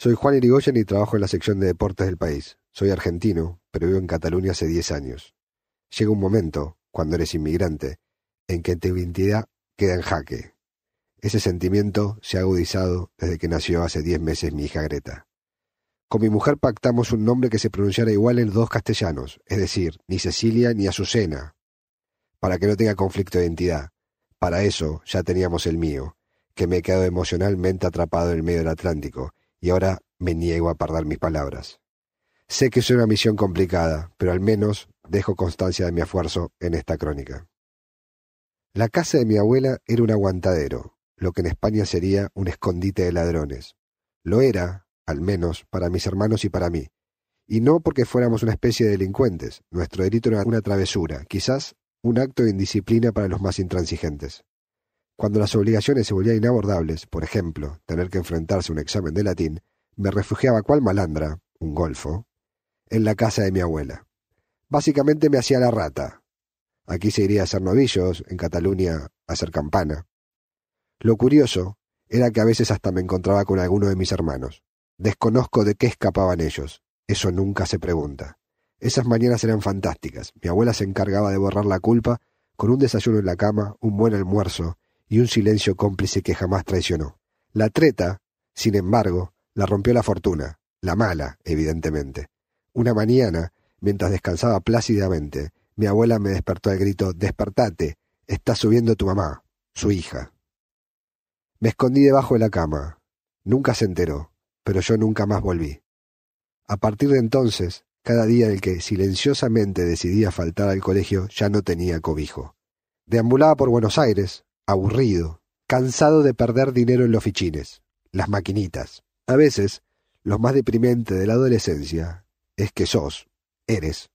Soy Juan Irigoyen y trabajo en la sección de deportes del país. Soy argentino, pero vivo en Cataluña hace 10 años. Llega un momento, cuando eres inmigrante, en que tu identidad queda en jaque. Ese sentimiento se ha agudizado desde que nació hace 10 meses mi hija Greta. Con mi mujer pactamos un nombre que se pronunciara igual en dos castellanos, es decir, ni Cecilia ni Azucena, para que no tenga conflicto de identidad. Para eso ya teníamos el mío, que me he quedado emocionalmente atrapado en el medio del Atlántico, y ahora me niego a perder mis palabras. Sé que es una misión complicada, pero al menos dejo constancia de mi esfuerzo en esta crónica. La casa de mi abuela era un aguantadero, lo que en España sería un escondite de ladrones. Lo era al menos para mis hermanos y para mí. Y no porque fuéramos una especie de delincuentes, nuestro delito era una travesura, quizás un acto de indisciplina para los más intransigentes. Cuando las obligaciones se volvían inabordables, por ejemplo, tener que enfrentarse a un examen de latín, me refugiaba cual malandra, un golfo, en la casa de mi abuela. Básicamente me hacía la rata. Aquí se iría a hacer novillos, en Cataluña a hacer campana. Lo curioso era que a veces hasta me encontraba con alguno de mis hermanos. Desconozco de qué escapaban ellos. Eso nunca se pregunta. Esas mañanas eran fantásticas. Mi abuela se encargaba de borrar la culpa con un desayuno en la cama, un buen almuerzo y un silencio cómplice que jamás traicionó. La treta, sin embargo, la rompió la fortuna, la mala, evidentemente. Una mañana, mientras descansaba plácidamente, mi abuela me despertó al grito Despertate, está subiendo tu mamá, su hija. Me escondí debajo de la cama. Nunca se enteró pero yo nunca más volví. A partir de entonces, cada día en el que silenciosamente decidía faltar al colegio ya no tenía cobijo. Deambulaba por Buenos Aires, aburrido, cansado de perder dinero en los fichines, las maquinitas. A veces, lo más deprimente de la adolescencia es que sos, eres,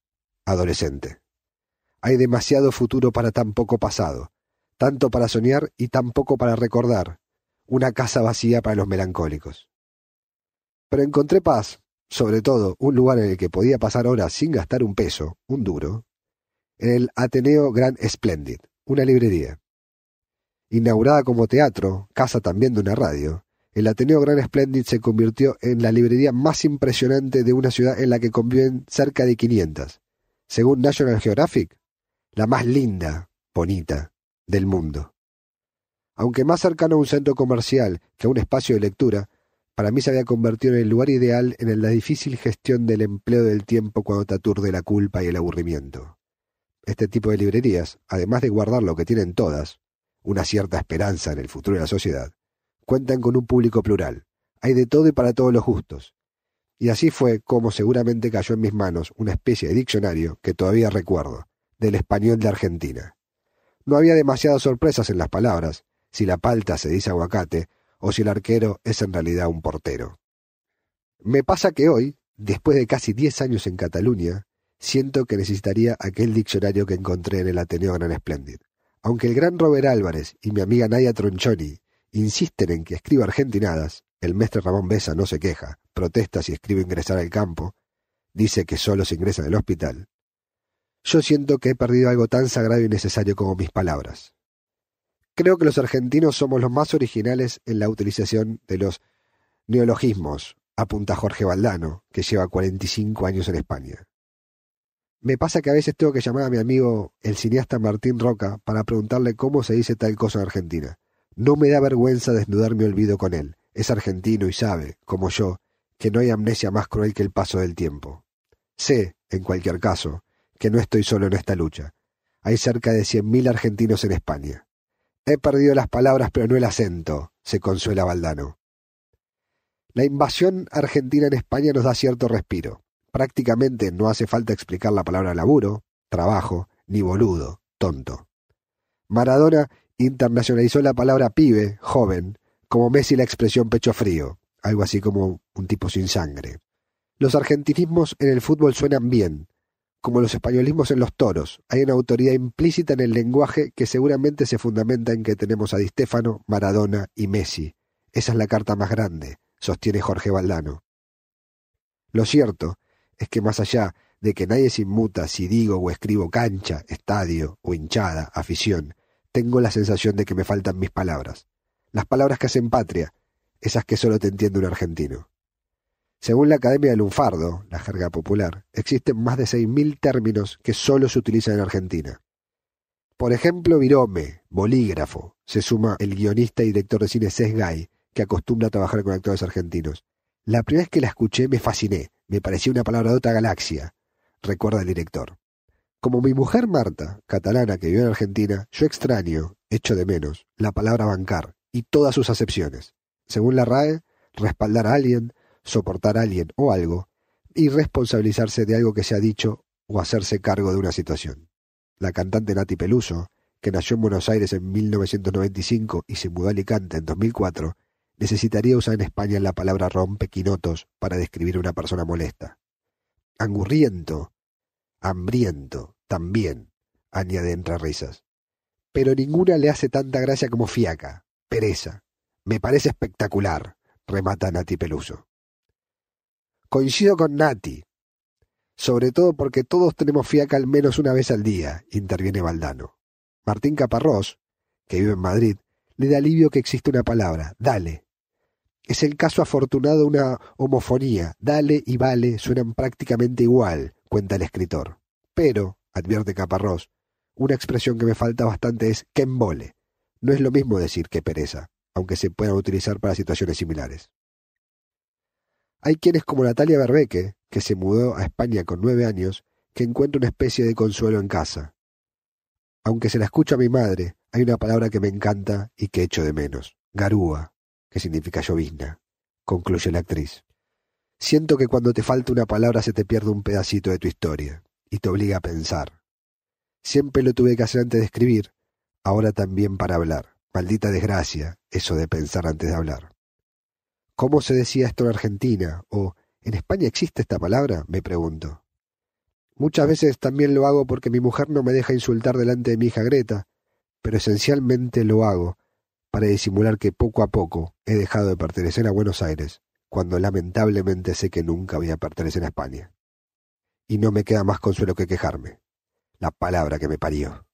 adolescente. Hay demasiado futuro para tan poco pasado, tanto para soñar y tan poco para recordar, una casa vacía para los melancólicos. Pero encontré paz, sobre todo un lugar en el que podía pasar horas sin gastar un peso, un duro, en el Ateneo Grand Splendid, una librería. Inaugurada como teatro, casa también de una radio, el Ateneo Grand Splendid se convirtió en la librería más impresionante de una ciudad en la que conviven cerca de 500. Según National Geographic, la más linda, bonita, del mundo. Aunque más cercano a un centro comercial que a un espacio de lectura, para mí se había convertido en el lugar ideal en la difícil gestión del empleo del tiempo cuando te aturde la culpa y el aburrimiento. Este tipo de librerías, además de guardar lo que tienen todas, una cierta esperanza en el futuro de la sociedad, cuentan con un público plural. Hay de todo y para todos los gustos. Y así fue como seguramente cayó en mis manos una especie de diccionario que todavía recuerdo, del español de Argentina. No había demasiadas sorpresas en las palabras, si la palta se dice aguacate, o si el arquero es en realidad un portero. Me pasa que hoy, después de casi diez años en Cataluña, siento que necesitaría aquel diccionario que encontré en el Ateneo Gran Splendid. Aunque el gran Robert Álvarez y mi amiga Nadia Tronchoni insisten en que escriba argentinadas, el mestre Ramón Besa no se queja, protesta si escribo ingresar al campo, dice que solo se ingresa en el hospital. Yo siento que he perdido algo tan sagrado y necesario como mis palabras. Creo que los argentinos somos los más originales en la utilización de los neologismos, apunta Jorge Valdano, que lleva 45 años en España. Me pasa que a veces tengo que llamar a mi amigo, el cineasta Martín Roca, para preguntarle cómo se dice tal cosa en Argentina. No me da vergüenza desnudar mi olvido con él. Es argentino y sabe, como yo, que no hay amnesia más cruel que el paso del tiempo. Sé, en cualquier caso, que no estoy solo en esta lucha. Hay cerca de cien mil argentinos en España. He perdido las palabras pero no el acento, se consuela Valdano. La invasión argentina en España nos da cierto respiro. Prácticamente no hace falta explicar la palabra laburo, trabajo, ni boludo, tonto. Maradona internacionalizó la palabra pibe, joven, como Messi la expresión pecho frío, algo así como un tipo sin sangre. Los argentinismos en el fútbol suenan bien, como los españolismos en los toros, hay una autoridad implícita en el lenguaje que seguramente se fundamenta en que tenemos a Di Stefano, Maradona y Messi. Esa es la carta más grande, sostiene Jorge Valdano. Lo cierto es que más allá de que nadie se inmuta si digo o escribo cancha, estadio o hinchada, afición, tengo la sensación de que me faltan mis palabras. Las palabras que hacen patria, esas que solo te entiende un argentino. Según la Academia del Lunfardo, la jerga popular, existen más de 6.000 términos que solo se utilizan en Argentina. Por ejemplo, virome, bolígrafo, se suma el guionista y director de cine Cés Gay, que acostumbra a trabajar con actores argentinos. La primera vez que la escuché me fasciné, me parecía una palabra de otra galaxia, recuerda el director. Como mi mujer Marta, catalana que vive en Argentina, yo extraño, echo de menos, la palabra bancar y todas sus acepciones. Según la RAE, respaldar a alguien, soportar a alguien o algo, y responsabilizarse de algo que se ha dicho o hacerse cargo de una situación. La cantante Nati Peluso, que nació en Buenos Aires en 1995 y se mudó a Alicante en 2004, necesitaría usar en España la palabra rompequinotos para describir a una persona molesta. Angurriento, hambriento, también, añade entre risas. Pero ninguna le hace tanta gracia como fiaca, pereza. Me parece espectacular, remata Nati Peluso. Coincido con Nati. Sobre todo porque todos tenemos fiaca al menos una vez al día, interviene Valdano. Martín Caparrós, que vive en Madrid, le da alivio que existe una palabra, dale. Es el caso afortunado de una homofonía, dale y vale suenan prácticamente igual, cuenta el escritor. Pero, advierte Caparrós, una expresión que me falta bastante es que embole. No es lo mismo decir que pereza, aunque se puedan utilizar para situaciones similares. Hay quienes como Natalia Berbeque, que se mudó a España con nueve años, que encuentra una especie de consuelo en casa. Aunque se la escucha a mi madre, hay una palabra que me encanta y que echo de menos. Garúa, que significa llovizna, concluye la actriz. Siento que cuando te falta una palabra se te pierde un pedacito de tu historia y te obliga a pensar. Siempre lo tuve que hacer antes de escribir, ahora también para hablar. Maldita desgracia, eso de pensar antes de hablar. ¿Cómo se decía esto en Argentina? ¿O en España existe esta palabra? me pregunto. Muchas veces también lo hago porque mi mujer no me deja insultar delante de mi hija Greta, pero esencialmente lo hago para disimular que poco a poco he dejado de pertenecer a Buenos Aires, cuando lamentablemente sé que nunca voy a pertenecer a España. Y no me queda más consuelo que quejarme. La palabra que me parió.